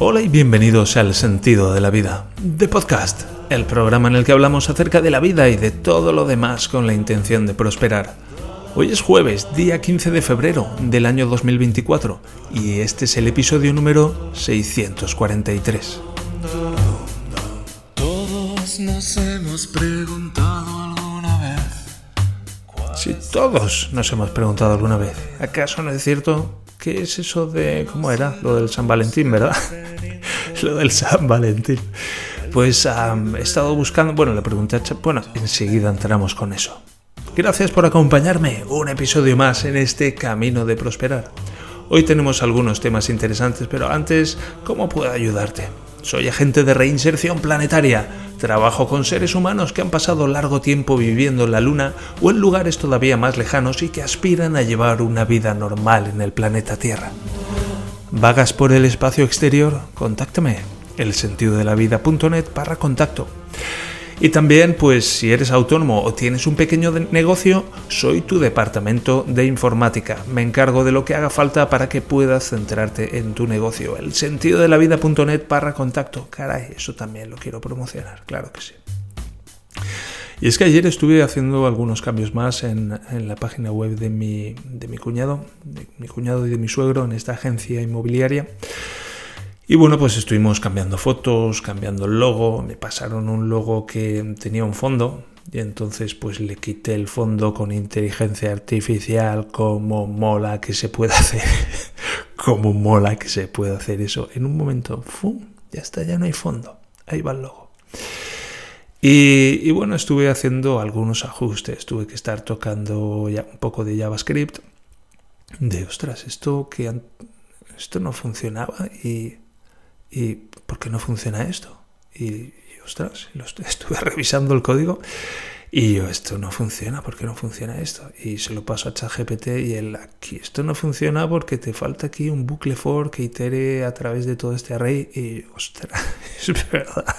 Hola y bienvenidos al Sentido de la Vida, de Podcast, el programa en el que hablamos acerca de la vida y de todo lo demás con la intención de prosperar. Hoy es jueves, día 15 de febrero del año 2024, y este es el episodio número 643. Todos nos hemos preguntado alguna vez. Si todos nos hemos preguntado alguna vez, ¿acaso no es cierto ¿Qué es eso de... ¿Cómo era? Lo del San Valentín, ¿verdad? Lo del San Valentín. Pues he estado buscando... Bueno, le pregunté a Bueno, enseguida entramos con eso. Gracias por acompañarme. Un episodio más en este camino de prosperar. Hoy tenemos algunos temas interesantes, pero antes, ¿cómo puedo ayudarte? Soy agente de reinserción planetaria. Trabajo con seres humanos que han pasado largo tiempo viviendo en la Luna o en lugares todavía más lejanos y que aspiran a llevar una vida normal en el planeta Tierra. ¿Vagas por el espacio exterior? Contáctame. El sentido de la vida.net para contacto. Y también, pues si eres autónomo o tienes un pequeño negocio, soy tu departamento de informática. Me encargo de lo que haga falta para que puedas centrarte en tu negocio. El sentido de la vida.net para contacto. Caray, eso también lo quiero promocionar, claro que sí. Y es que ayer estuve haciendo algunos cambios más en, la página web de mi, de mi cuñado, de mi cuñado y de mi suegro en esta agencia inmobiliaria. Y bueno, pues estuvimos cambiando fotos, cambiando el logo, me pasaron un logo que tenía un fondo y entonces pues le quité el fondo con inteligencia artificial, como mola que se pueda hacer, como mola que se pueda hacer eso. En un momento, ¡fum! ya está, ya no hay fondo, ahí va el logo. Y, y, bueno, estuve haciendo algunos ajustes, tuve que estar tocando ya un poco de JavaScript, de ostras, esto que esto no funcionaba y ¿y por qué no funciona esto? Y, ostras, estuve revisando el código y yo, esto no funciona, ¿por qué no funciona esto? Y se lo paso a ChatGPT y él, aquí, esto no funciona porque te falta aquí un bucle for que itere a través de todo este array. Y, ostras, es verdad.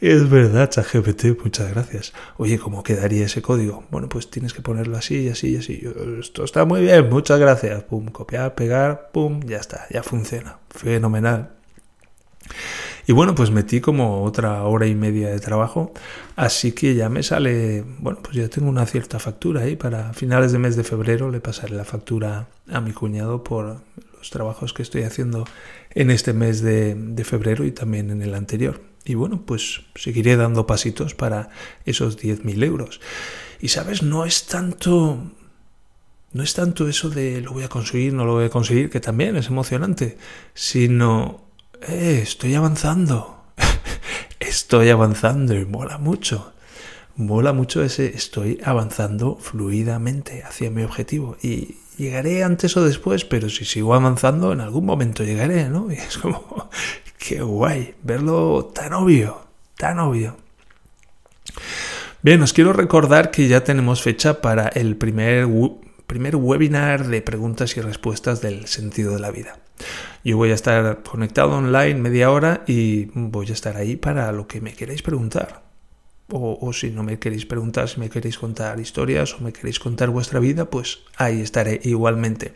Es verdad, ChatGPT, muchas gracias. Oye, ¿cómo quedaría ese código? Bueno, pues tienes que ponerlo así y así y así. Esto está muy bien, muchas gracias. Pum, copiar, pegar, pum, ya está, ya funciona. Fenomenal. Y bueno, pues metí como otra hora y media de trabajo, así que ya me sale, bueno, pues ya tengo una cierta factura ahí. Para finales de mes de febrero le pasaré la factura a mi cuñado por los trabajos que estoy haciendo en este mes de, febrero y también en el anterior. Y bueno, pues seguiré dando pasitos para esos 10.000 euros. Y sabes, no es tanto no es tanto eso de lo voy a conseguir, no lo voy a conseguir, que también es emocionante, sino eh, estoy avanzando, estoy avanzando y mola mucho. Mola mucho ese estoy avanzando fluidamente hacia mi objetivo y llegaré antes o después, pero si sigo avanzando en algún momento llegaré, ¿no? Y es como, qué guay verlo tan obvio, tan obvio. Bien, os quiero recordar que ya tenemos fecha para el primer, primer webinar de preguntas y respuestas del sentido de la vida. Yo voy a estar conectado online media hora y voy a estar ahí para lo que me queréis preguntar. O, si no me queréis preguntar, si me queréis contar historias o me queréis contar vuestra vida, pues ahí estaré igualmente.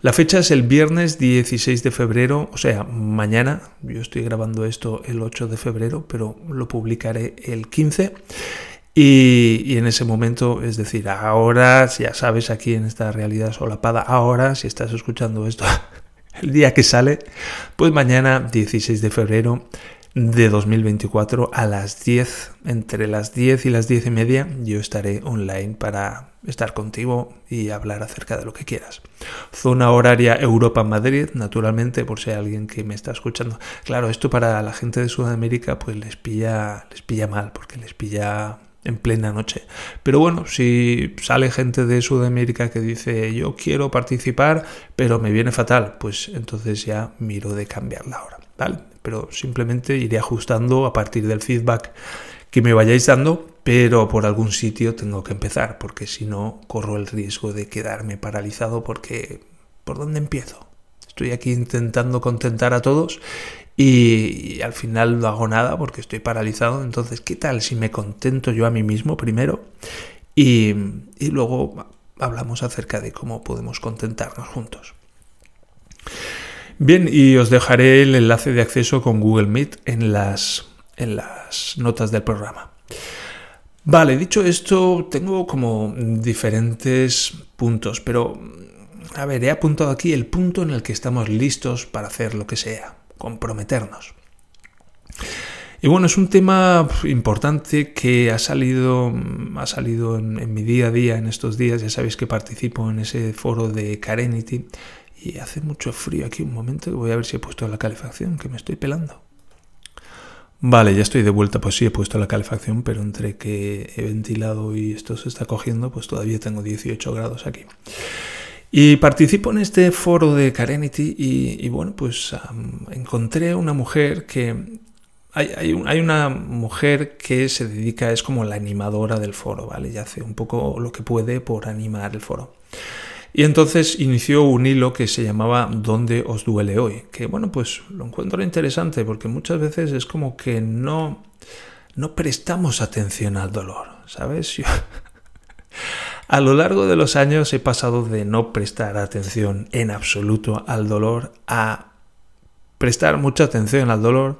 La fecha es el viernes 16 de febrero, o sea, mañana. Yo estoy grabando esto el 8 de febrero, pero lo publicaré el 15. Y, en ese momento, es decir, ahora, ya sabes, aquí en esta realidad solapada, ahora, si estás escuchando esto el día que sale, pues mañana 16 de febrero de 2024 a las 10, entre las 10 y las 10 y media, yo estaré online para estar contigo y hablar acerca de lo que quieras. Zona horaria Europa-Madrid, naturalmente, por si hay alguien que me está escuchando. Claro, esto para la gente de Sudamérica pues les pilla, les pilla mal, porque les pilla en plena noche. Pero bueno, si sale gente de Sudamérica que dice yo quiero participar, pero me viene fatal, pues entonces ya miro de cambiar la hora, ¿vale? Pero simplemente iré ajustando a partir del feedback que me vayáis dando, pero por algún sitio tengo que empezar, porque si no corro el riesgo de quedarme paralizado porque ¿por dónde empiezo? Estoy aquí intentando contentar a todos y, al final no hago nada porque estoy paralizado. Entonces, ¿qué tal si me contento yo a mí mismo primero y, luego hablamos acerca de cómo podemos contentarnos juntos? Bien, y os dejaré el enlace de acceso con Google Meet en las, en las notas del programa. Vale, dicho esto, tengo como diferentes puntos, pero a ver, he apuntado aquí el punto en el que estamos listos para hacer lo que sea, comprometernos. Y bueno, es un tema importante que ha salido, ha salido en, mi día a día en estos días. Ya sabéis que participo en ese foro de Carenity y hace mucho frío aquí. Un momento, voy a ver si he puesto la calefacción, que me estoy pelando. Vale, ya estoy de vuelta. Pues sí, he puesto la calefacción, pero entre que he ventilado y esto se está cogiendo, pues todavía tengo 18 grados aquí. Y participo en este foro de Carenity y, bueno, pues encontré una mujer que hay, una mujer que se dedica, es como la animadora del foro, ¿vale? Y hace un poco lo que puede por animar el foro. Y entonces inició un hilo que se llamaba ¿Dónde os duele hoy? Que bueno, pues lo encuentro interesante porque muchas veces es como que no, no prestamos atención al dolor, ¿sabes? a lo largo de los años he pasado de no prestar atención en absoluto al dolor a prestar mucha atención al dolor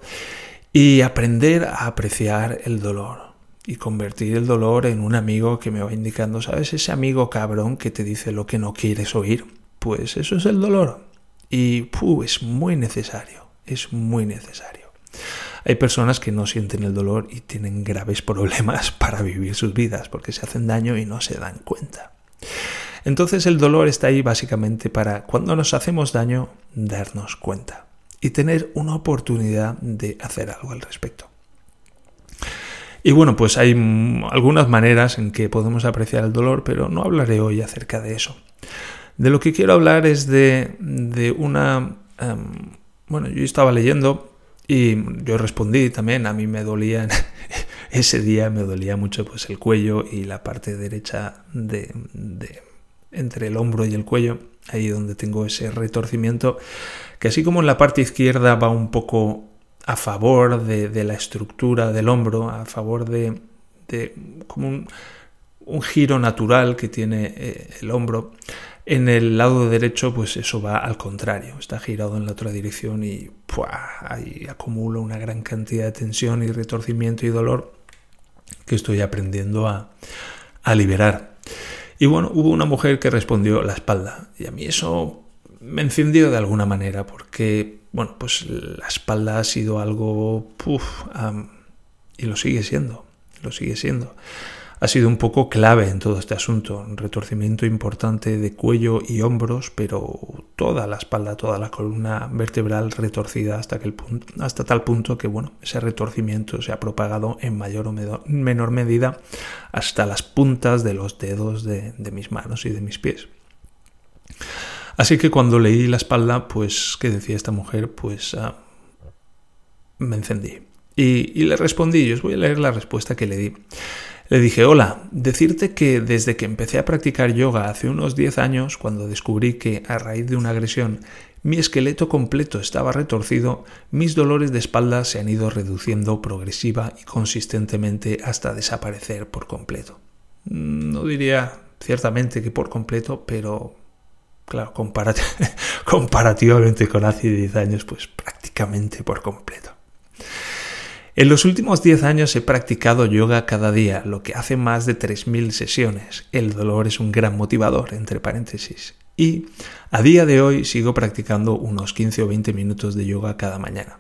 y aprender a apreciar el dolor y convertir el dolor en un amigo que me va indicando, ¿sabes? Ese amigo cabrón que te dice lo que no quieres oír. Pues eso es el dolor. Y es muy necesario, es muy necesario. Hay personas que no sienten el dolor y tienen graves problemas para vivir sus vidas porque se hacen daño y no se dan cuenta. Entonces el dolor está ahí básicamente para cuando nos hacemos daño darnos cuenta y tener una oportunidad de hacer algo al respecto. Y bueno, pues hay algunas maneras en que podemos apreciar el dolor, pero no hablaré hoy acerca de eso. De lo que quiero hablar es de, una... Em, bueno, yo estaba leyendo y yo respondí también, a mí me dolía, ese día me dolía mucho pues el cuello y la parte derecha de, entre el hombro y el cuello, ahí donde tengo ese retorcimiento, que así como en la parte izquierda va un poco a favor de, la estructura del hombro, a favor de, como un, giro natural que tiene eh, el hombro, en el lado derecho, pues eso va al contrario, está girado en la otra dirección y ahí acumula una gran cantidad de tensión y retorcimiento y dolor que estoy aprendiendo a, a liberar. Y bueno, hubo una mujer que respondió la espalda y a mí eso me encendió de alguna manera porque, bueno, pues la espalda ha sido algo... y lo sigue siendo, lo sigue siendo. Ha sido un poco clave en todo este asunto, un retorcimiento importante de cuello y hombros, pero toda la espalda, toda la columna vertebral retorcida hasta, que tal punto que bueno, ese retorcimiento se ha propagado en mayor o menor medida hasta las puntas de los dedos de mis manos y de mis pies. Así que cuando leí la espalda, pues, ¿qué decía esta mujer? Pues ah, me encendí. Y, le respondí, yo os voy a leer la respuesta que le di. Le dije, hola, decirte que desde que empecé a practicar yoga hace unos 10 años, cuando descubrí que a raíz de una agresión mi esqueleto completo estaba retorcido, mis dolores de espalda se han ido reduciendo progresiva y consistentemente hasta desaparecer por completo. No diría ciertamente que por completo, pero Claro, comparativamente con hace 10 años, pues prácticamente por completo. En los últimos 10 años he practicado yoga cada día, lo que hace más de 3.000 sesiones. El dolor es un gran motivador, entre paréntesis. Y a día de hoy sigo practicando unos 15 o 20 minutos de yoga cada mañana.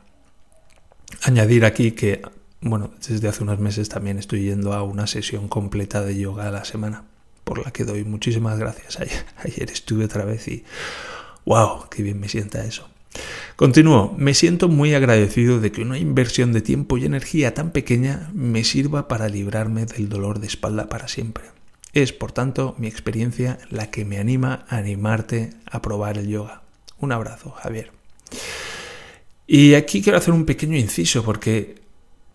Añadir aquí que, bueno, desde hace unos meses también estoy yendo a una sesión completa de yoga a la semana por la que doy muchísimas gracias. Ayer, estuve otra vez y wow, qué bien me sienta eso. Continúo, me siento muy agradecido de que una inversión de tiempo y energía tan pequeña me sirva para librarme del dolor de espalda para siempre. Es, por tanto, mi experiencia la que me anima a animarte a probar el yoga. Un abrazo, Javier. Y aquí quiero hacer un pequeño inciso porque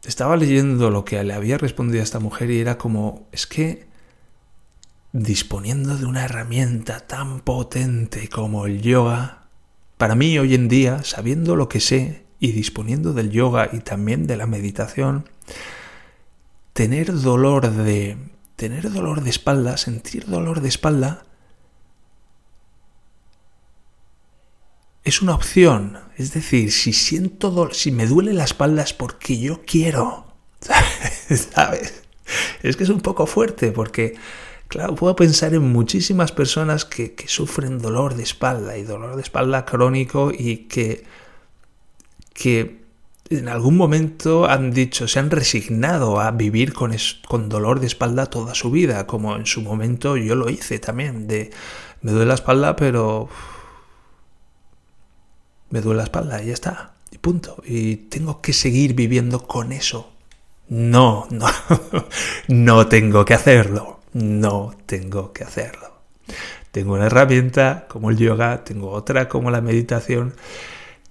estaba leyendo lo que le había respondido a esta mujer y era como, es que disponiendo de una herramienta tan potente como el yoga, para mí hoy en día, sabiendo lo que sé y disponiendo del yoga y también de la meditación, tener dolor de tener dolor de espalda, sentir dolor de espalda es una opción. Es decir, si siento si me duele la espalda es porque yo quiero. ¿Sabes? Es que es un poco fuerte porque, claro, puedo pensar en muchísimas personas que, sufren dolor de espalda y dolor de espalda crónico y que, que en algún momento han dicho, se han resignado a vivir con, con dolor de espalda toda su vida, como en su momento yo lo hice también, de me duele la espalda, pero me duele la espalda y ya está, y punto. Y tengo que seguir viviendo con eso. No, no, no tengo que hacerlo, no tengo que hacerlo. Tengo una herramienta como el yoga, tengo otra como la meditación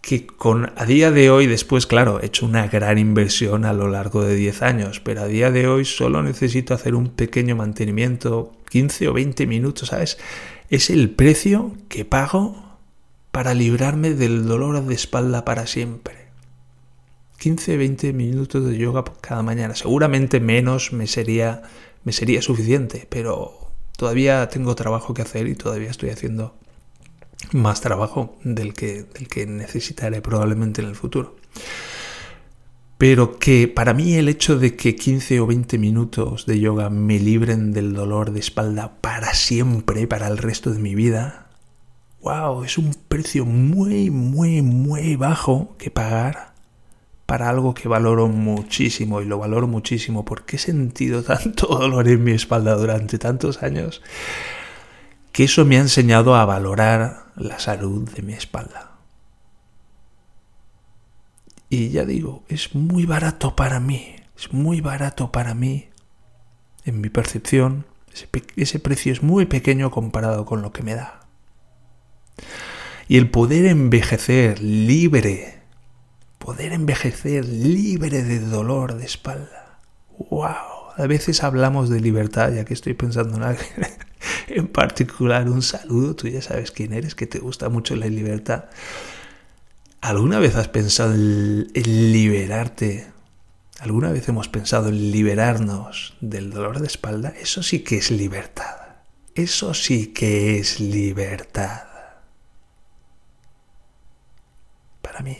que con a día de hoy, después, claro, he hecho una gran inversión a lo largo de 10 años, pero a día de hoy solo necesito hacer un pequeño mantenimiento, 15 o 20 minutos, ¿sabes? Es el precio que pago para librarme del dolor de espalda para siempre. 15 20 minutos de yoga cada mañana. Seguramente menos me sería, me sería suficiente, pero todavía tengo trabajo que hacer y todavía estoy haciendo más trabajo del que, del que necesitaré probablemente en el futuro. Pero que para mí el hecho de que 15 o 20 minutos de yoga me libren del dolor de espalda para siempre, para el resto de mi vida, wow, es un precio muy, muy, muy bajo que pagar algo que valoro muchísimo y lo valoro muchísimo porque he sentido tanto dolor en mi espalda durante tantos años que eso me ha enseñado a valorar la salud de mi espalda. Y ya digo, es muy barato para mí, es muy barato para mí, en mi percepción, ese, precio es muy pequeño comparado con lo que me da. Y el poder envejecer libre, poder envejecer libre de dolor de espalda. ¡Wow! A veces hablamos de libertad, ya que estoy pensando en alguien en particular. Un saludo, tú ya sabes quién eres, que te gusta mucho la libertad. ¿Alguna vez has pensado en, liberarte? ¿Alguna vez hemos pensado en liberarnos del dolor de espalda? Eso sí que es libertad. Eso sí que es libertad. Para mí,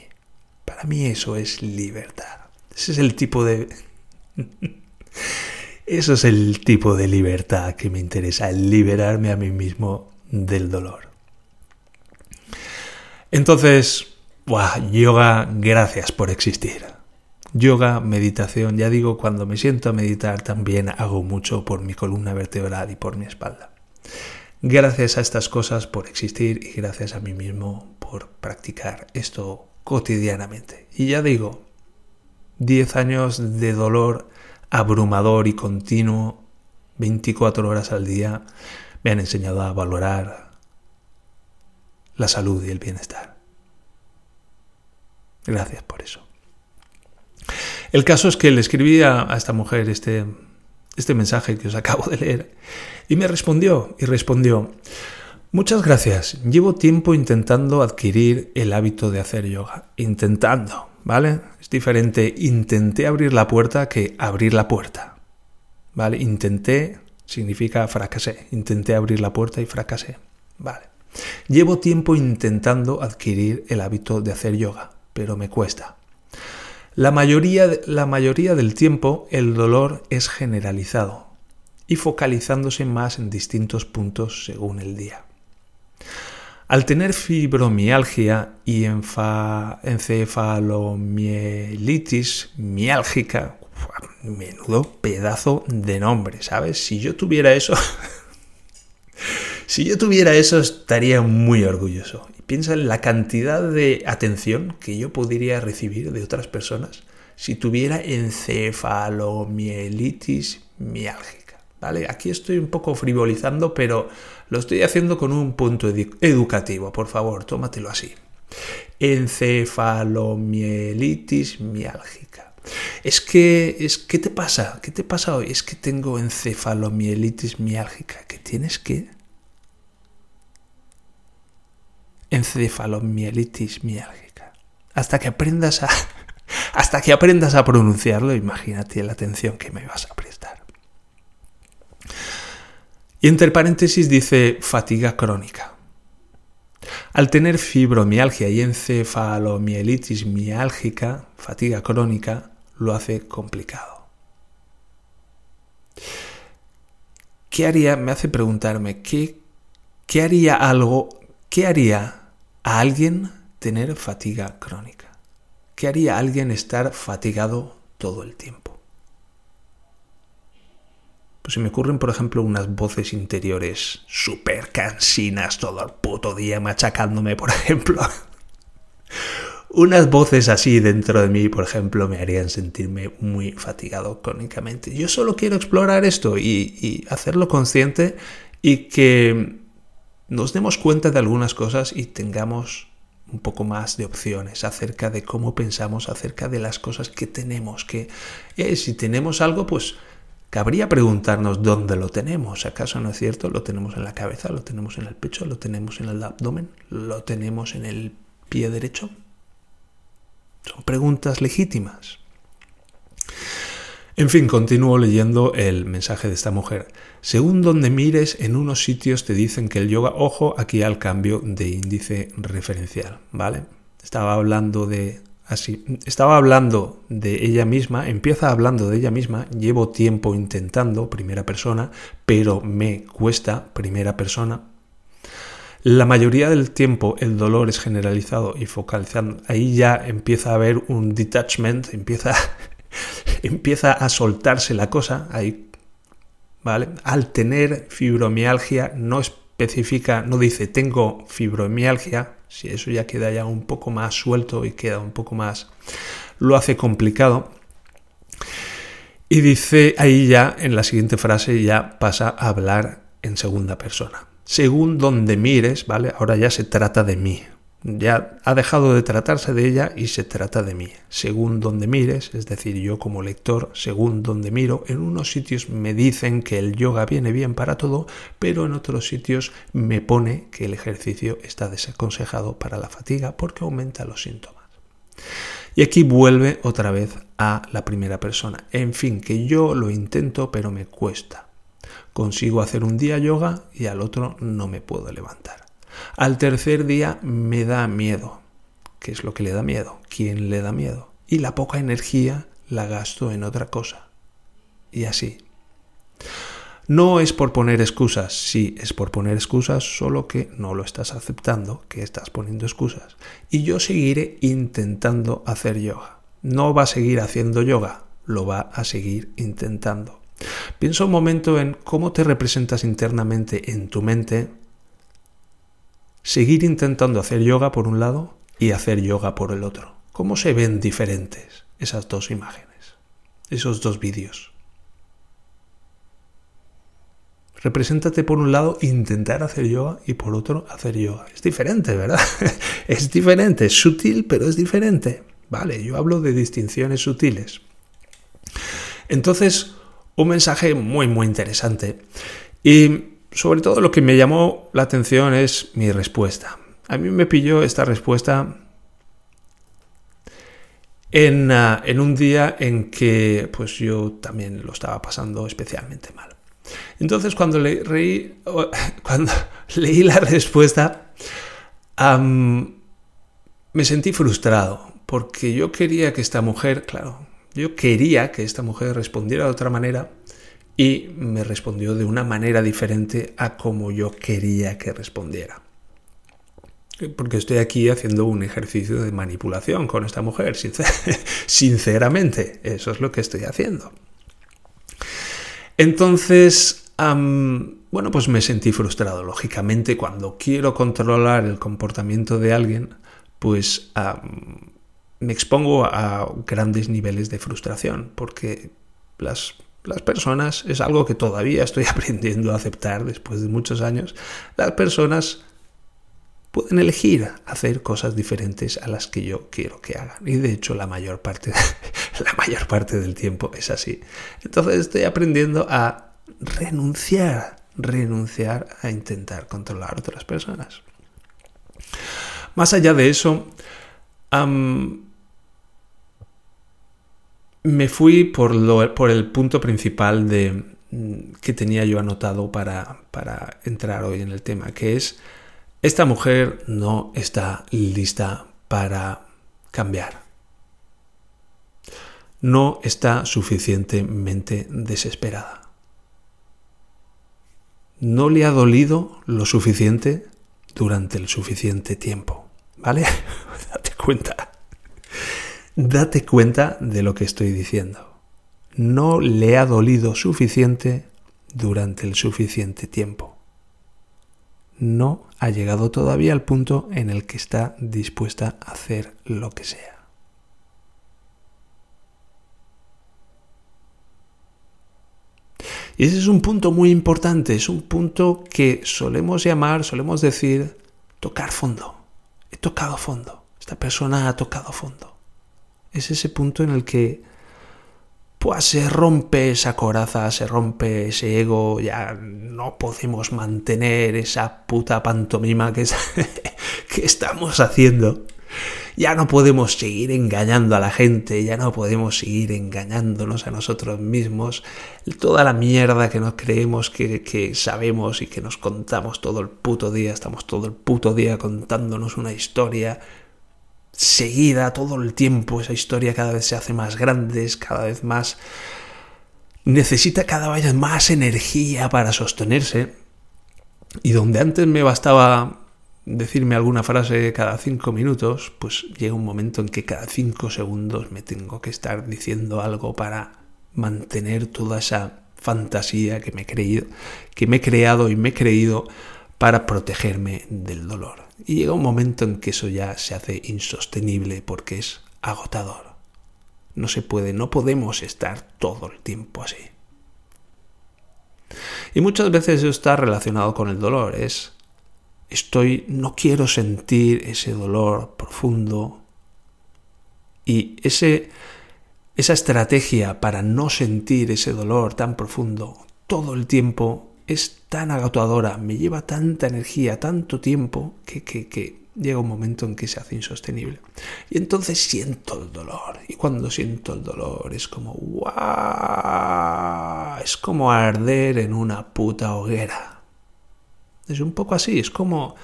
mí eso es libertad. Ese es el tipo de... Eso es el tipo de libertad que me interesa, liberarme a mí mismo del dolor. Entonces, yoga, gracias por existir. Yoga, meditación, ya digo, cuando me siento a meditar también hago mucho por mi columna vertebral y por mi espalda. Gracias a estas cosas por existir y gracias a mí mismo por practicar esto cotidianamente. Y ya digo, 10 años de dolor abrumador y continuo, 24 horas al día, me han enseñado a valorar la salud y el bienestar. Gracias por eso. El caso es que le escribí a, esta mujer este, este mensaje que os acabo de leer y me respondió y respondió, muchas gracias, llevo tiempo intentando adquirir el hábito de hacer yoga, intentando, ¿vale? Es diferente intenté abrir la puerta que abrir la puerta, ¿vale? Intenté significa fracasé, intenté abrir la puerta y fracasé, ¿vale? Llevo tiempo intentando adquirir el hábito de hacer yoga, pero me cuesta. La mayoría, la mayoría del tiempo el dolor es generalizado y focalizándose más en distintos puntos según el día. Al tener fibromialgia y encefalomielitis miálgica, menudo pedazo de nombre, ¿sabes? Si yo tuviera eso, si yo tuviera eso estaría muy orgulloso. Y piensa en la cantidad de atención que yo podría recibir de otras personas si tuviera encefalomielitis miálgica. Aquí estoy un poco frivolizando, pero lo estoy haciendo con un punto educativo, por favor, tómatelo así. Encefalomielitis miálgica. Es que, es, ¿qué te pasa? ¿Qué te pasa hoy? Es que tengo encefalomielitis miálgica. ¿Qué tienes que? Encefalomielitis miálgica. Hasta que aprendas a, hasta que aprendas a pronunciarlo, imagínate la atención que me vas a prestar. Y entre paréntesis dice fatiga crónica. Al tener fibromialgia y encefalomielitis miálgica, fatiga crónica, lo hace complicado. ¿Qué haría? Me hace preguntarme, ¿qué, qué haría algo, qué haría a alguien tener fatiga crónica? ¿Qué haría a alguien estar fatigado todo el tiempo? Pues se me ocurren, por ejemplo, unas voces interiores súper cansinas todo el puto día machacándome, por ejemplo. unas voces así dentro de mí, por ejemplo, me harían sentirme muy fatigado crónicamente. Yo solo quiero explorar esto y, y hacerlo consciente y que nos demos cuenta de algunas cosas y tengamos un poco más de opciones acerca de cómo pensamos, acerca de las cosas que tenemos, que eh, si tenemos algo, pues Cabría preguntarnos dónde lo tenemos. ¿Acaso no es cierto? ¿Lo tenemos en la cabeza? ¿Lo tenemos en el pecho? ¿Lo tenemos en el abdomen? ¿Lo tenemos en el pie derecho? Son preguntas legítimas. En fin, continúo leyendo el mensaje de esta mujer. Según donde mires, en unos sitios te dicen que el yoga, ojo aquí al cambio de índice referencial, ¿vale? Estaba hablando de Así, estaba hablando de ella misma, empieza hablando de ella misma, llevo tiempo intentando, primera persona, pero me cuesta, primera persona. La mayoría del tiempo el dolor es generalizado y focalizado. Ahí ya empieza a haber un detachment, empieza, empieza a soltarse la cosa. Ahí, ¿vale? Al tener fibromialgia no especifica, no dice tengo fibromialgia, si eso ya queda ya un poco más suelto y queda un poco más, lo hace complicado. Y dice ahí ya, en la siguiente frase, ya pasa a hablar en segunda persona. Según donde mires, ¿vale? Ahora ya se trata de mí, ya ha dejado de tratarse de ella y se trata de mí. Según donde mires, es decir, yo como lector, según donde miro, en unos sitios me dicen que el yoga viene bien para todo, pero en otros sitios me pone que el ejercicio está desaconsejado para la fatiga porque aumenta los síntomas. Y aquí vuelve otra vez a la primera persona. En fin, que yo lo intento pero me cuesta. Consigo hacer un día yoga y al otro no me puedo levantar. Al tercer día me da miedo. ¿Qué es lo que le da miedo? ¿Quién le da miedo? Y la poca energía la gasto en otra cosa. Y así. No es por poner excusas, sí, es por poner excusas, solo que no lo estás aceptando, que estás poniendo excusas. Y yo seguiré intentando hacer yoga. No va a seguir haciendo yoga, lo va a seguir intentando. Piensa un momento en cómo te representas internamente en tu mente seguir intentando hacer yoga por un lado y hacer yoga por el otro. ¿Cómo se ven diferentes esas dos imágenes, esos dos vídeos? Represéntate por un lado intentar hacer yoga y por otro hacer yoga. Es diferente, ¿verdad? es diferente, es sutil, pero es diferente. Vale, yo hablo de distinciones sutiles. Entonces, un mensaje muy, muy interesante. Y sobre todo lo que me llamó la atención es mi respuesta. A mí me pilló esta respuesta en, ah, en, un día en que pues yo también lo estaba pasando especialmente mal. Entonces cuando, cuando leí la respuesta me sentí frustrado porque yo quería que esta mujer, claro, yo quería que esta mujer respondiera de otra manera y me respondió de una manera diferente a como yo quería que respondiera. Porque estoy aquí haciendo un ejercicio de manipulación con esta mujer, sinceramente, eso es lo que estoy haciendo. Entonces, bueno, pues me sentí frustrado. Lógicamente, cuando quiero controlar el comportamiento de alguien, pues me expongo a grandes niveles de frustración, porque las las personas, es algo que todavía estoy aprendiendo a aceptar después de muchos años, las personas pueden elegir hacer cosas diferentes a las que yo quiero que hagan. Y de hecho la mayor parte, la mayor parte del tiempo es así. Entonces estoy aprendiendo a renunciar, renunciar a intentar controlar a otras personas. Más allá de eso, me fui por, lo, por el punto principal de, mm, que tenía yo anotado para, para, entrar hoy en el tema, que es esta mujer no está lista para cambiar. No está suficientemente desesperada. No le ha dolido lo suficiente durante el suficiente tiempo. ¿Vale? Date cuenta. Date cuenta de lo que estoy diciendo. No le ha dolido suficiente durante el suficiente tiempo. No ha llegado todavía al punto en el que está dispuesta a hacer lo que sea. Y ese es un punto muy importante, es un punto que solemos llamar, solemos decir, tocar fondo. He tocado fondo. Esta persona ha tocado fondo. Es ese punto en el que pues se rompe esa coraza, se rompe ese ego, ya no podemos mantener esa puta pantomima que, que estamos haciendo. Ya no podemos seguir engañando a la gente, ya no podemos seguir engañándonos a nosotros mismos. Toda la mierda que nos creemos que, que, sabemos y que nos contamos todo el puto día, estamos todo el puto día contándonos una historia seguida todo el tiempo, esa historia cada vez se hace más grande, cada vez más... necesita cada vez más energía para sostenerse. Y donde antes me bastaba decirme alguna frase cada cinco minutos, pues llega un momento en que cada cinco segundos me tengo que estar diciendo algo para mantener toda esa fantasía que me he que me he creado y me he creído para protegerme del dolor. Y llega un momento en que eso ya se hace insostenible porque es agotador. No se puede, no podemos estar todo el tiempo así. Y muchas veces eso está relacionado con el dolor, es estoy no quiero sentir ese dolor profundo y ese esa estrategia para no sentir ese dolor tan profundo todo el tiempo es tan agotadora, me lleva tanta energía, tanto tiempo, que, que, llega un momento en que se hace insostenible. Y entonces siento el dolor. Y cuando siento el dolor es como, ¡guau! Es como arder en una puta hoguera. Es un poco así, es como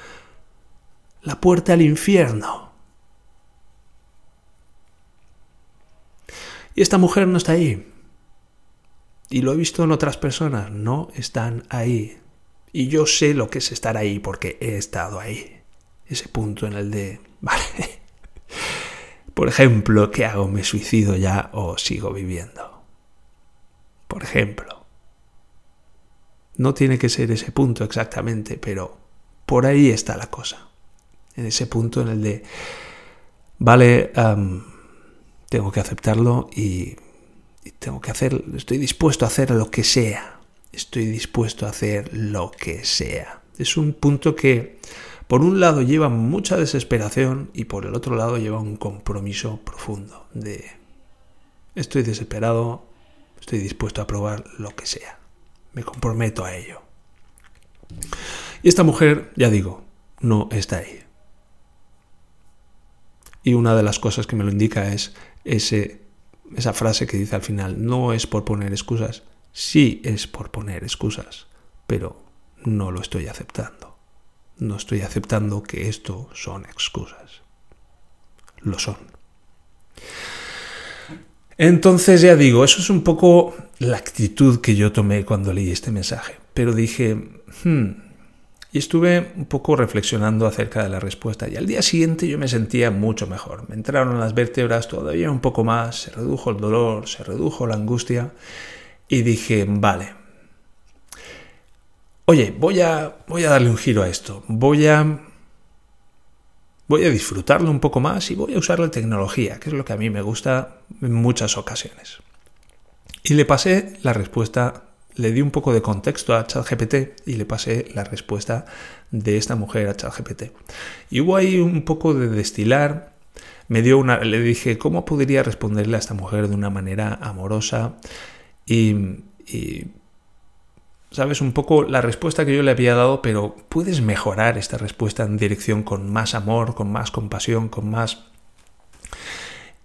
la puerta al infierno. Y esta mujer no está ahí. Y lo he visto en otras personas, no están ahí. Y yo sé lo que es estar ahí porque he estado ahí. Ese punto en el de, vale, por ejemplo, ¿qué hago? ¿Me suicido ya o sigo viviendo? Por ejemplo. No tiene que ser ese punto exactamente, pero por ahí está la cosa. En ese punto en el de, vale, tengo que aceptarlo y y tengo que hacer, estoy dispuesto a hacer lo que sea. Estoy dispuesto a hacer lo que sea. Es un punto que, por un lado, lleva mucha desesperación y por el otro lado lleva un compromiso profundo de estoy desesperado, estoy dispuesto a probar lo que sea. Me comprometo a ello. Y esta mujer, ya digo, no está ahí. Y una de las cosas que me lo indica es ese esa frase que dice al final, no es por poner excusas, sí es por poner excusas, pero no lo estoy aceptando. No estoy aceptando que esto son excusas. Lo son. Entonces ya digo, eso es un poco la actitud que yo tomé cuando leí este mensaje. Pero dije, hmm, y estuve un poco reflexionando acerca de la respuesta y al día siguiente yo me sentía mucho mejor. Me entraron las vértebras todavía un poco más, se redujo el dolor, se redujo la angustia y dije, vale. Oye, voy a, voy a darle un giro a esto. Voy a voy a disfrutarlo un poco más y voy a usar la tecnología, que es lo que a mí me gusta en muchas ocasiones. Y le pasé la respuesta le di un poco de contexto a ChatGPT y le pasé la respuesta de esta mujer a ChatGPT. Y hubo ahí un poco de destilar. Me dio una, le dije cómo podría responderle a esta mujer de una manera amorosa y, y sabes un poco la respuesta que yo le había dado, pero puedes mejorar esta respuesta en dirección con más amor, con más compasión, con más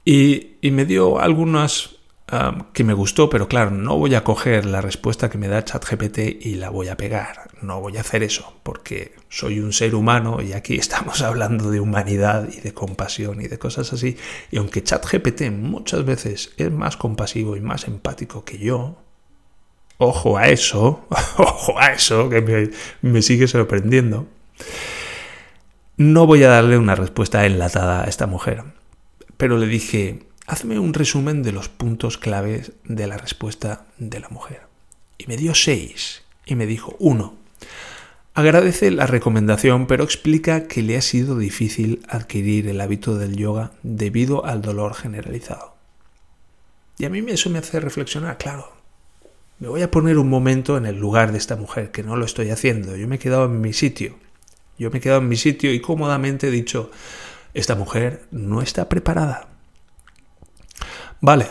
y, y me dio algunas que me gustó, pero claro, no voy a coger la respuesta que me da ChatGPT y la voy a pegar. No voy a hacer eso, porque soy un ser humano y aquí estamos hablando de humanidad y de compasión y de cosas así. Y aunque ChatGPT muchas veces es más compasivo y más empático que yo, ojo a eso, ojo a eso, que me, sigue sorprendiendo. No voy a darle una respuesta enlatada a esta mujer, pero le dije, hazme un resumen de los puntos claves de la respuesta de la mujer. Y me dio seis. Y me dijo, uno, agradece la recomendación, pero explica que le ha sido difícil adquirir el hábito del yoga debido al dolor generalizado. Y a mí eso me hace reflexionar, claro. Me voy a poner un momento en el lugar de esta mujer, que no lo estoy haciendo. Yo me he quedado en mi sitio. Yo me he quedado en mi sitio y cómodamente he dicho, esta mujer no está preparada Vale,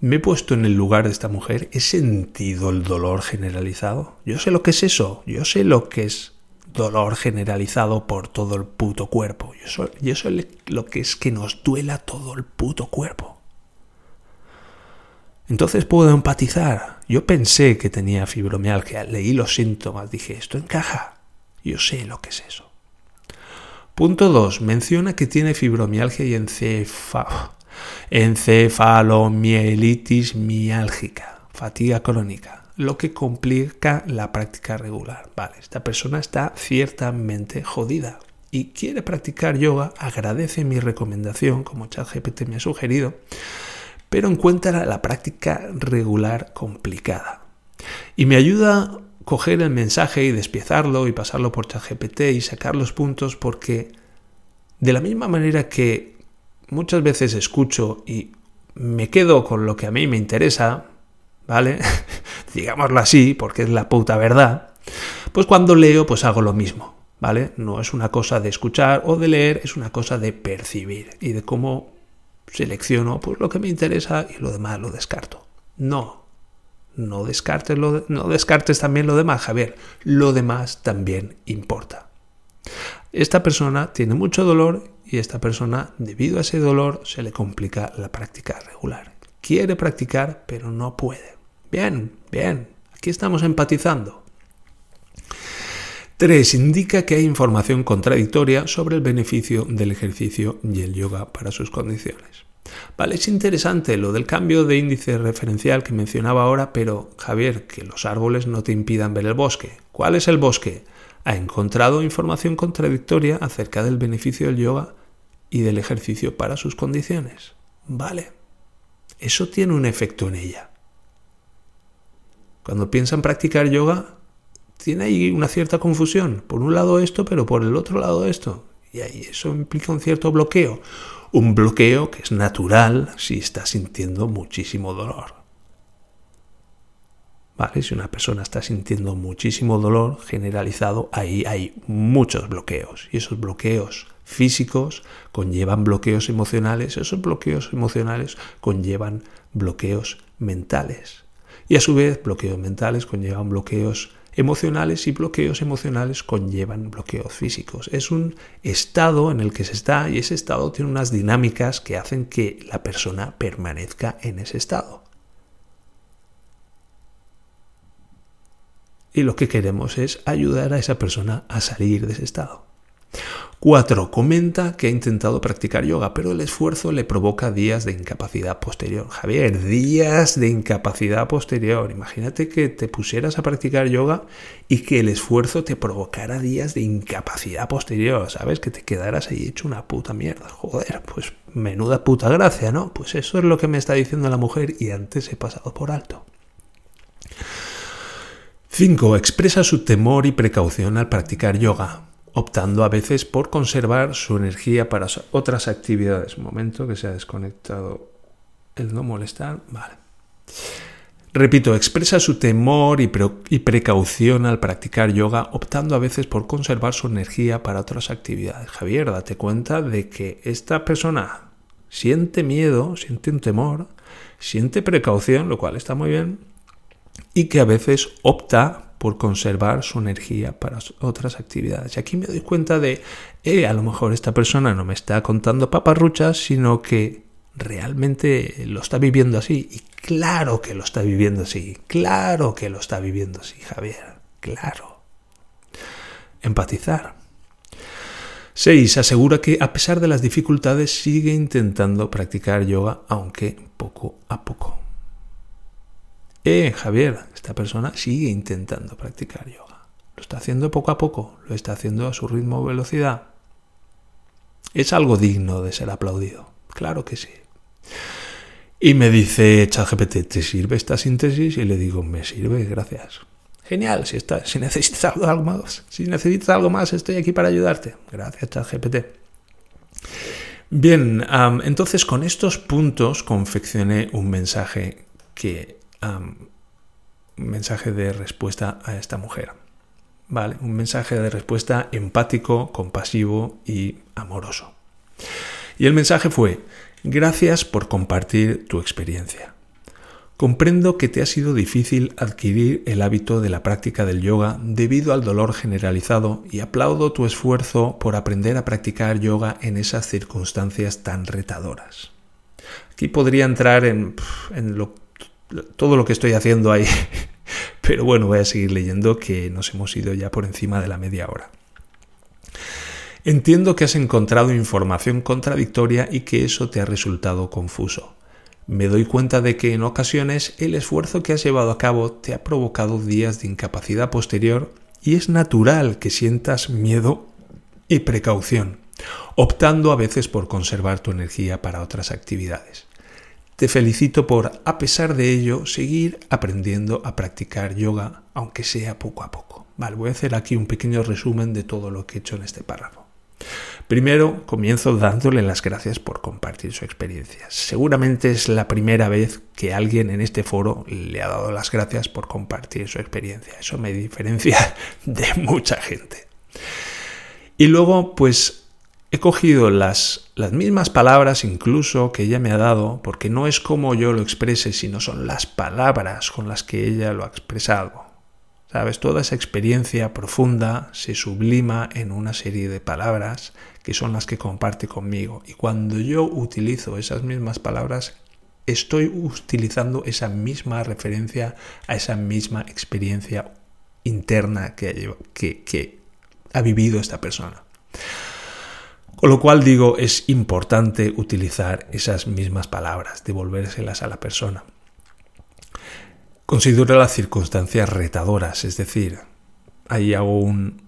me he puesto en el lugar de esta mujer, he sentido el dolor generalizado. Yo sé lo que es eso, yo sé lo que es dolor generalizado por todo el puto cuerpo. Yo sé, lo que es que nos duela todo el puto cuerpo. Entonces puedo empatizar. Yo pensé que tenía fibromialgia, leí los síntomas, dije, esto encaja. Yo sé lo que es eso. Punto 2. Menciona que tiene fibromialgia y encefalo encefalomielitis miálgica, fatiga crónica, lo que complica la práctica regular. Vale, esta persona está ciertamente jodida y quiere practicar yoga, agradece mi recomendación, como ChatGPT me ha sugerido, pero encuentra la práctica regular complicada. Y me ayuda a coger el mensaje y despiezarlo y pasarlo por ChatGPT y sacar los puntos porque de la misma manera que muchas veces escucho y me quedo con lo que a mí me interesa, ¿vale? Digámoslo así, porque es la puta verdad. Pues cuando leo, pues hago lo mismo, ¿vale? No es una cosa de escuchar o de leer, es una cosa de percibir y de cómo selecciono pues lo que me interesa y lo demás lo descarto. No, no descartes, lo no descartes también lo demás, Javier. Lo demás también importa. Esta persona tiene mucho dolor y esta persona, debido a ese dolor, se le complica la práctica regular. Quiere practicar, pero no puede. Bien, bien, aquí estamos empatizando. 3. Indica que hay información contradictoria sobre el beneficio del ejercicio y el yoga para sus condiciones. Vale, es interesante lo del cambio de índice referencial que mencionaba ahora, pero Javier, que los árboles no te impidan ver el bosque. ¿Cuál es el bosque? Ha encontrado información contradictoria acerca del beneficio del yoga y del ejercicio para sus condiciones. Vale, eso tiene un efecto en ella. Cuando piensan practicar yoga, tiene ahí una cierta confusión. Por un lado esto, pero por el otro lado esto. Y ahí eso implica un cierto bloqueo. Un bloqueo que es natural si está sintiendo muchísimo dolor. ¿Vale? Si una persona está sintiendo muchísimo dolor generalizado, ahí hay muchos bloqueos. Y esos bloqueos físicos conllevan bloqueos emocionales, esos bloqueos emocionales conllevan bloqueos mentales. Y a su vez, bloqueos mentales conllevan bloqueos emocionales y bloqueos emocionales conllevan bloqueos físicos. Es un estado en el que se está y ese estado tiene unas dinámicas que hacen que la persona permanezca en ese estado. Y lo que queremos es ayudar a esa persona a salir de ese estado. 4. Comenta que ha intentado practicar yoga, pero el esfuerzo le provoca días de incapacidad posterior. Javier, días de incapacidad posterior. Imagínate que te pusieras a practicar yoga y que el esfuerzo te provocara días de incapacidad posterior, ¿sabes? Que te quedaras ahí hecho una puta mierda. Joder, pues menuda puta gracia, ¿no? Pues eso es lo que me está diciendo la mujer y antes he pasado por alto. 5. Expresa su temor y precaución al practicar yoga optando a veces por conservar su energía para otras actividades. Un momento que se ha desconectado el no molestar. Vale. Repito, expresa su temor y, y, precaución al practicar yoga, optando a veces por conservar su energía para otras actividades. Javier, date cuenta de que esta persona siente miedo, siente un temor, siente precaución, lo cual está muy bien, y que a veces opta por conservar su energía para otras actividades. Y aquí me doy cuenta de, eh, a lo mejor esta persona no me está contando paparruchas, sino que realmente lo está viviendo así. Y claro que lo está viviendo así. Claro que lo está viviendo así, Javier. Claro. Empatizar. 6. Asegura que a pesar de las dificultades sigue intentando practicar yoga, aunque poco a poco. Eh, Javier, esta persona sigue intentando practicar yoga. Lo está haciendo poco a poco, lo está haciendo a su ritmo o velocidad. Es algo digno de ser aplaudido. Claro que sí. Y me dice ChatGPT, ¿te sirve esta síntesis? Y le digo, me sirve, gracias. Genial, si, está, si necesitas algo más, si necesitas algo más, estoy aquí para ayudarte. Gracias, ChatGPT. Bien, entonces con estos puntos confeccioné un mensaje que un mensaje de respuesta a esta mujer. Vale, un mensaje de respuesta empático, compasivo y amoroso. Y el mensaje fue: Gracias por compartir tu experiencia. Comprendo que te ha sido difícil adquirir el hábito de la práctica del yoga debido al dolor generalizado y aplaudo tu esfuerzo por aprender a practicar yoga en esas circunstancias tan retadoras. Aquí podría entrar en, todo lo que estoy haciendo ahí, pero bueno, voy a seguir leyendo que nos hemos ido ya por encima de la media hora. Entiendo que has encontrado información contradictoria y que eso te ha resultado confuso. Me doy cuenta de que en ocasiones el esfuerzo que has llevado a cabo te ha provocado días de incapacidad posterior y es natural que sientas miedo y precaución, optando a veces por conservar tu energía para otras actividades. Te felicito por, a pesar de ello, seguir aprendiendo a practicar yoga, aunque sea poco a poco. Vale, voy a hacer aquí un pequeño resumen de todo lo que he hecho en este párrafo. Primero, comienzo dándole las gracias por compartir su experiencia. Seguramente es la primera vez que alguien en este foro le ha dado las gracias por compartir su experiencia. Eso me diferencia de mucha gente. Y luego, pues he cogido las, las mismas palabras incluso que ella me ha dado, porque no es como yo lo exprese, sino son las palabras con las que ella lo ha expresado. ¿Sabes? Toda esa experiencia profunda se sublima en una serie de palabras que son las que comparte conmigo. Y cuando yo utilizo esas mismas palabras, estoy utilizando esa misma referencia a esa misma experiencia interna que, que, que ha vivido esta persona. Con lo cual digo, es importante utilizar esas mismas palabras, devolvérselas a la persona. Considero las circunstancias retadoras, es decir, ahí hago un,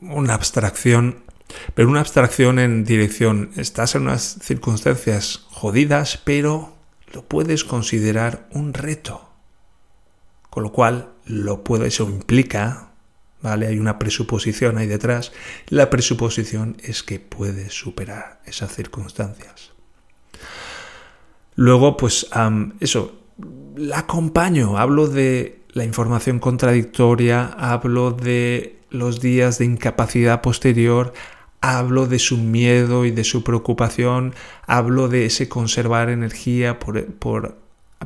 una abstracción, pero una abstracción en dirección, estás en unas circunstancias jodidas, pero lo puedes considerar un reto. Con lo cual, lo puede, eso implica, ¿vale? Hay una presuposición ahí detrás. La presuposición es que puedes superar esas circunstancias. Luego, pues, eso, la acompaño, hablo de la información contradictoria, hablo de los días de incapacidad posterior, hablo de su miedo y de su preocupación, hablo de ese conservar energía por,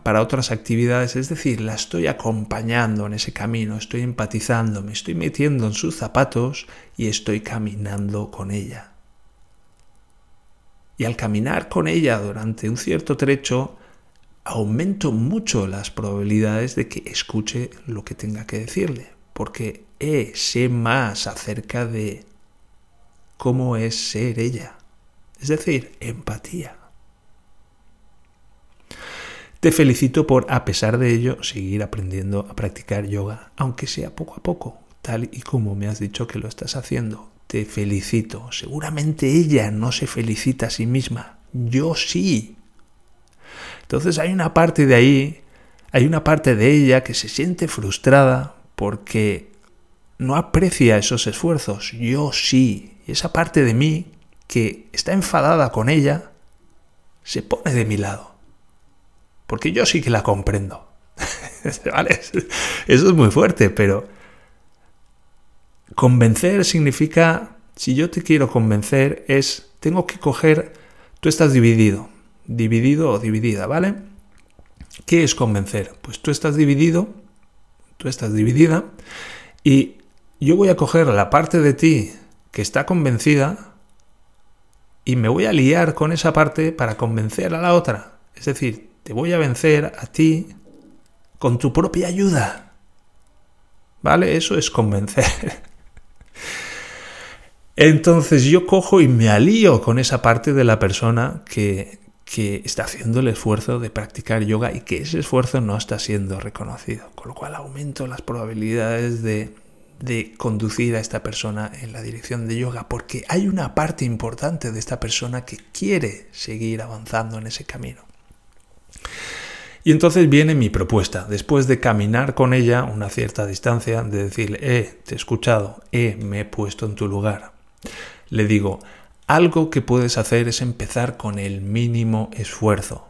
para otras actividades, es decir, la estoy acompañando en ese camino, estoy empatizando, me estoy metiendo en sus zapatos y estoy caminando con ella. Y al caminar con ella durante un cierto trecho, aumento mucho las probabilidades de que escuche lo que tenga que decirle, porque sé más acerca de cómo es ser ella, es decir, empatía. Te felicito por, a pesar de ello, seguir aprendiendo a practicar yoga, aunque sea poco a poco, tal y como me has dicho que lo estás haciendo. Te felicito. Seguramente ella no se felicita a sí misma. Yo sí. Entonces hay una parte de ahí, hay una parte de ella que se siente frustrada porque no aprecia esos esfuerzos. Yo sí. Y esa parte de mí que está enfadada con ella se pone de mi lado. Porque yo sí que la comprendo. ¿Vale? Eso es muy fuerte, pero convencer significa, si yo te quiero convencer, es, tengo que coger, tú estás dividido dividido o dividida, ¿vale? ¿Qué es convencer? Pues tú estás dividido, tú estás dividida y yo voy a coger la parte de ti que está convencida y me voy a liar con esa parte para convencer a la otra. Es decir, te voy a vencer a ti con tu propia ayuda. ¿Vale? Eso es convencer. Entonces yo cojo y me alío con esa parte de la persona que, que está haciendo el esfuerzo de practicar yoga y que ese esfuerzo no está siendo reconocido. Con lo cual aumento las probabilidades de, de conducir a esta persona en la dirección de yoga porque hay una parte importante de esta persona que quiere seguir avanzando en ese camino. Y entonces viene mi propuesta, después de caminar con ella una cierta distancia, de decirle, eh, te he escuchado, eh, me he puesto en tu lugar. Le digo, algo que puedes hacer es empezar con el mínimo esfuerzo,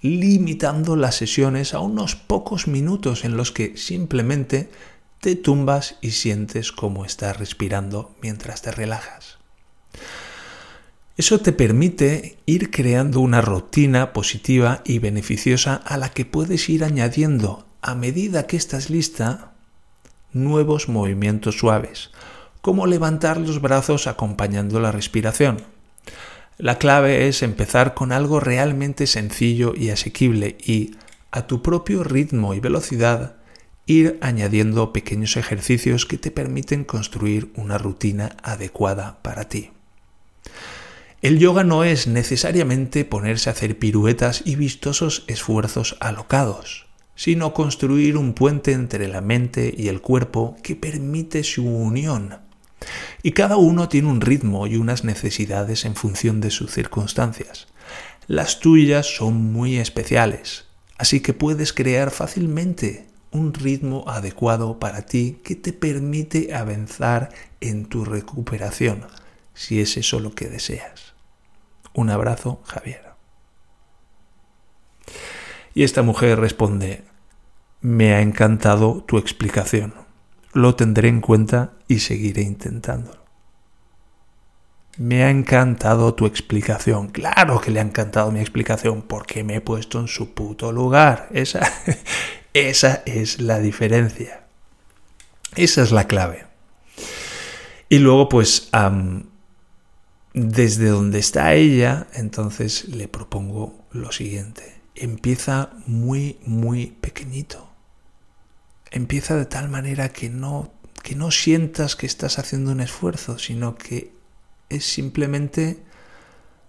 limitando las sesiones a unos pocos minutos en los que simplemente te tumbas y sientes cómo estás respirando mientras te relajas. Eso te permite ir creando una rutina positiva y beneficiosa a la que puedes ir añadiendo a medida que estás lista nuevos movimientos suaves, cómo levantar los brazos acompañando la respiración. La clave es empezar con algo realmente sencillo y asequible y, a tu propio ritmo y velocidad, ir añadiendo pequeños ejercicios que te permiten construir una rutina adecuada para ti. El yoga no es necesariamente ponerse a hacer piruetas y vistosos esfuerzos alocados, sino construir un puente entre la mente y el cuerpo que permite su unión y cada uno tiene un ritmo y unas necesidades en función de sus circunstancias. Las tuyas son muy especiales, así que puedes crear fácilmente un ritmo adecuado para ti que te permite avanzar en tu recuperación, si es eso lo que deseas. Un abrazo, Javier. Y esta mujer responde, me ha encantado tu explicación lo tendré en cuenta y seguiré intentándolo. Me ha encantado tu explicación. Claro que le ha encantado mi explicación porque me he puesto en su puto lugar. Esa, esa es la diferencia. Esa es la clave. Y luego, pues, desde donde está ella, entonces le propongo lo siguiente. Empieza muy, muy pequeñito empieza de tal manera que no, que no sientas que estás haciendo un esfuerzo, sino que es simplemente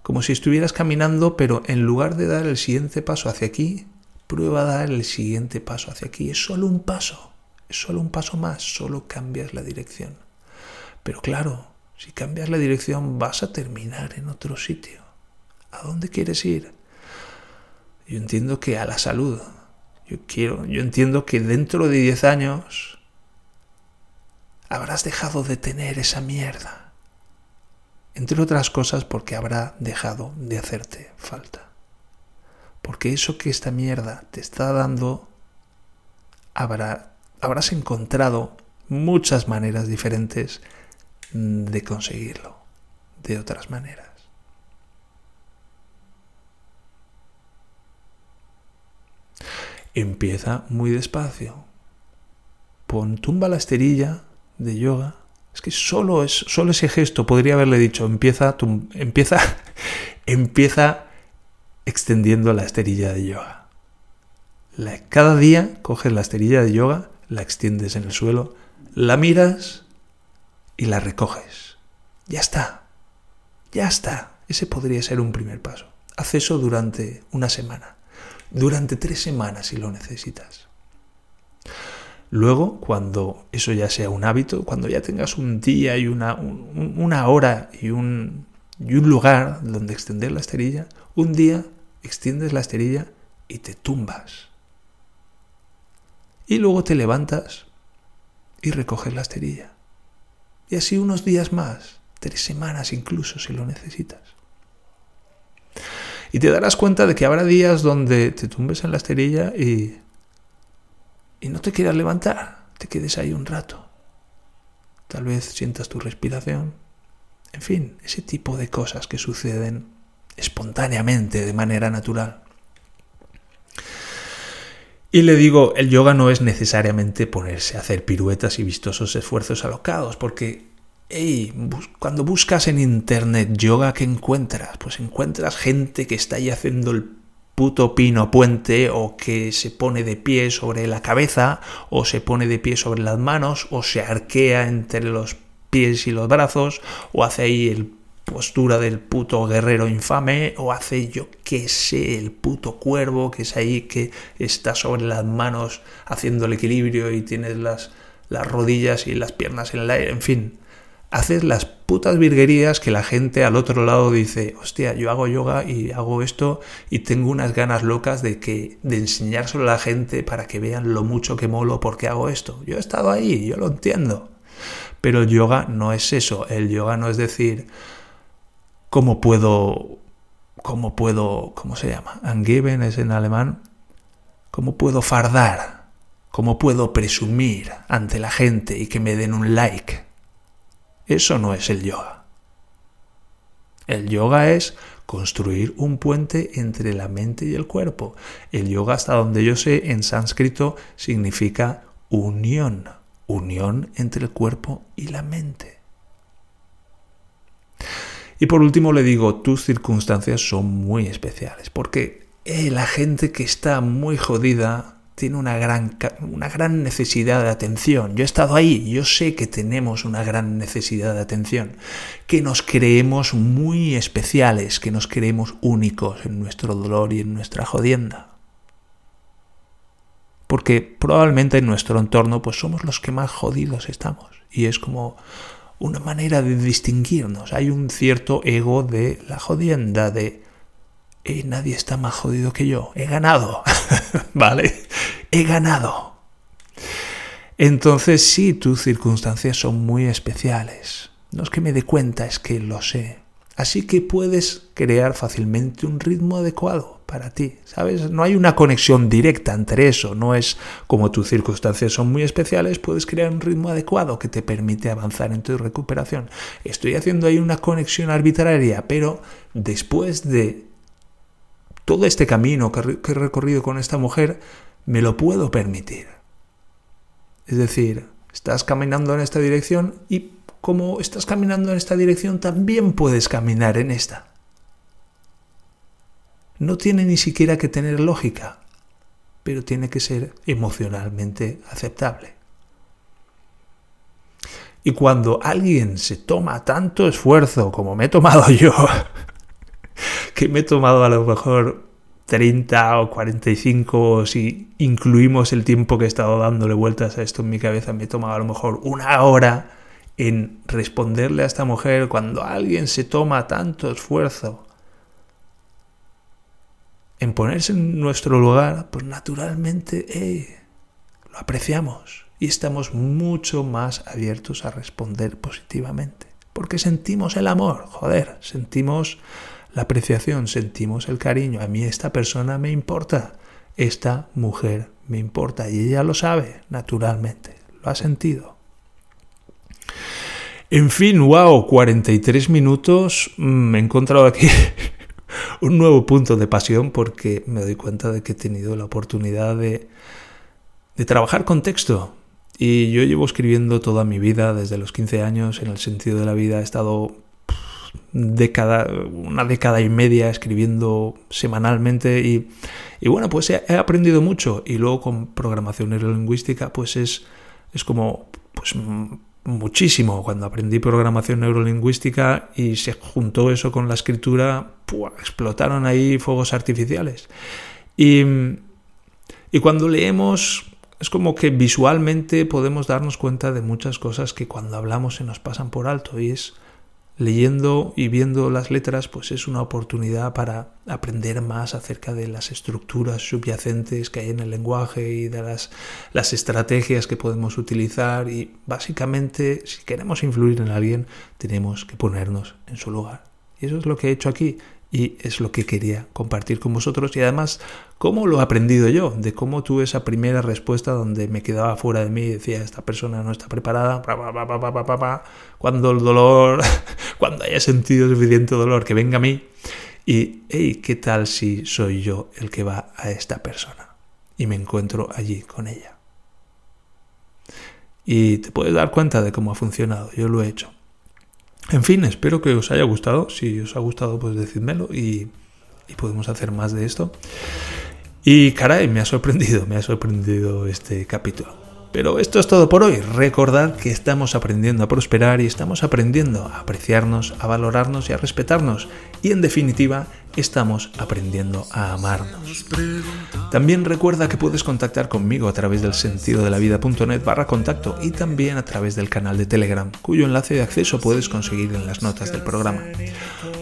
como si estuvieras caminando, pero en lugar de dar el siguiente paso hacia aquí, prueba a dar el siguiente paso hacia aquí. Es solo un paso, es solo un paso más, solo cambias la dirección. Pero claro, si cambias la dirección vas a terminar en otro sitio. ¿A dónde quieres ir? Yo entiendo que a la salud, yo quiero, yo entiendo que dentro de 10 años habrás dejado de tener esa mierda. Entre otras cosas porque habrá dejado de hacerte falta. Porque eso que esta mierda te está dando, habrá, habrás encontrado muchas maneras diferentes de conseguirlo, de otras maneras. Empieza muy despacio. Pon, tumba la esterilla de yoga. Es que solo, es, solo ese gesto podría haberle dicho, empieza, empieza, empieza extendiendo la esterilla de yoga. cada día coges la esterilla de yoga, la extiendes en el suelo, la miras y la recoges. Ya está. Ya está. Ese podría ser un primer paso. Haz eso durante una semana durante tres semanas si lo necesitas. Luego, cuando eso ya sea un hábito, cuando ya tengas un día y una, una hora y un, y un lugar donde extender la esterilla, un día extiendes la esterilla y te tumbas. Y luego te levantas y recoges la esterilla. Y así unos días más, tres semanas incluso si lo necesitas. Y te darás cuenta de que habrá días donde te tumbes en la esterilla y, y no te quieras levantar, te quedes ahí un rato. Tal vez sientas tu respiración. En fin, ese tipo de cosas que suceden espontáneamente, de manera natural. Y le digo, el yoga no es necesariamente ponerse a hacer piruetas y vistosos esfuerzos alocados, porque Hey, cuando buscas en internet yoga, ¿qué encuentras? Pues encuentras gente que está ahí haciendo el puto pino puente o que se pone de pie sobre la cabeza o se pone de pie sobre las manos o se arquea entre los pies y los brazos o hace ahí el postura del puto guerrero infame o hace yo qué sé el puto cuervo que es ahí que está sobre las manos haciendo el equilibrio y tienes las, las rodillas y las piernas en el aire, en fin haces las putas virguerías que la gente al otro lado dice, hostia, yo hago yoga y hago esto y tengo unas ganas locas de que de enseñárselo a la gente para que vean lo mucho que molo porque hago esto. Yo he estado ahí, yo lo entiendo. Pero el yoga no es eso, el yoga no es decir cómo puedo cómo puedo, ¿cómo se llama? Angeben es en alemán. ¿Cómo puedo fardar? ¿Cómo puedo presumir ante la gente y que me den un like? Eso no es el yoga. El yoga es construir un puente entre la mente y el cuerpo. El yoga, hasta donde yo sé, en sánscrito significa unión, unión entre el cuerpo y la mente. Y por último le digo, tus circunstancias son muy especiales, porque eh, la gente que está muy jodida tiene una gran, una gran necesidad de atención. Yo he estado ahí, yo sé que tenemos una gran necesidad de atención, que nos creemos muy especiales, que nos creemos únicos en nuestro dolor y en nuestra jodienda. Porque probablemente en nuestro entorno pues somos los que más jodidos estamos y es como una manera de distinguirnos. Hay un cierto ego de la jodienda, de eh, nadie está más jodido que yo, he ganado, ¿vale? He ganado. Entonces sí, tus circunstancias son muy especiales. No es que me dé cuenta, es que lo sé. Así que puedes crear fácilmente un ritmo adecuado para ti, ¿sabes? No hay una conexión directa entre eso, no es como tus circunstancias son muy especiales, puedes crear un ritmo adecuado que te permite avanzar en tu recuperación. Estoy haciendo ahí una conexión arbitraria, pero después de todo este camino que, he recorrido con esta mujer, me lo puedo permitir. Es decir, estás caminando en esta dirección y como estás caminando en esta dirección, también puedes caminar en esta. No tiene ni siquiera que tener lógica, pero tiene que ser emocionalmente aceptable. Y cuando alguien se toma tanto esfuerzo como me he tomado yo que me he tomado a lo mejor 30 o 45, si incluimos el tiempo que he estado dándole vueltas a esto en mi cabeza, me he tomado a lo mejor una hora en responderle a esta mujer cuando alguien se toma tanto esfuerzo en ponerse en nuestro lugar, pues naturalmente eh, lo apreciamos y estamos mucho más abiertos a responder positivamente. Porque sentimos el amor, joder, sentimos la apreciación, sentimos el cariño. A mí esta persona me importa, esta mujer me importa y ella lo sabe, naturalmente, lo ha sentido. En fin, wow, 43 minutos, mm, me he encontrado aquí un nuevo punto de pasión porque me doy cuenta de que he tenido la oportunidad de, de trabajar con texto. Y yo llevo escribiendo toda mi vida, desde los 15 años, en el sentido de la vida he estado década, una década y media escribiendo semanalmente y, bueno, pues he, aprendido mucho y luego con programación neurolingüística pues es, es como pues muchísimo. Cuando aprendí programación neurolingüística y se juntó eso con la escritura, explotaron ahí fuegos artificiales. Y, y cuando leemos es como que visualmente podemos darnos cuenta de muchas cosas que cuando hablamos se nos pasan por alto y es leyendo y viendo las letras, pues es una oportunidad para aprender más acerca de las estructuras subyacentes que hay en el lenguaje y de las, las estrategias que podemos utilizar y básicamente si queremos influir en alguien tenemos que ponernos en su lugar. Y eso es lo que he hecho aquí y es lo que quería compartir con vosotros y además cómo lo he aprendido yo, de cómo tuve esa primera respuesta donde me quedaba fuera de mí y decía esta persona no está preparada, cuando el dolor, cuando haya sentido suficiente dolor que venga a mí y hey, ¿qué tal si soy yo el que va a esta persona y me encuentro allí con ella? Y te puedes dar cuenta de cómo ha funcionado, yo lo he hecho. En fin, espero que os haya gustado. Si os ha gustado, pues decídmelo y, y podemos hacer más de esto. Y caray, me ha sorprendido, me ha sorprendido este capítulo. Pero esto es todo por hoy. Recordad que estamos aprendiendo a prosperar y estamos aprendiendo a apreciarnos, a valorarnos y a respetarnos. Y en definitiva, estamos aprendiendo a amarnos. También recuerda que puedes contactar conmigo a través del sentido de la vida.net barra contacto y también a través del canal de Telegram, cuyo enlace de acceso puedes conseguir en las notas del programa.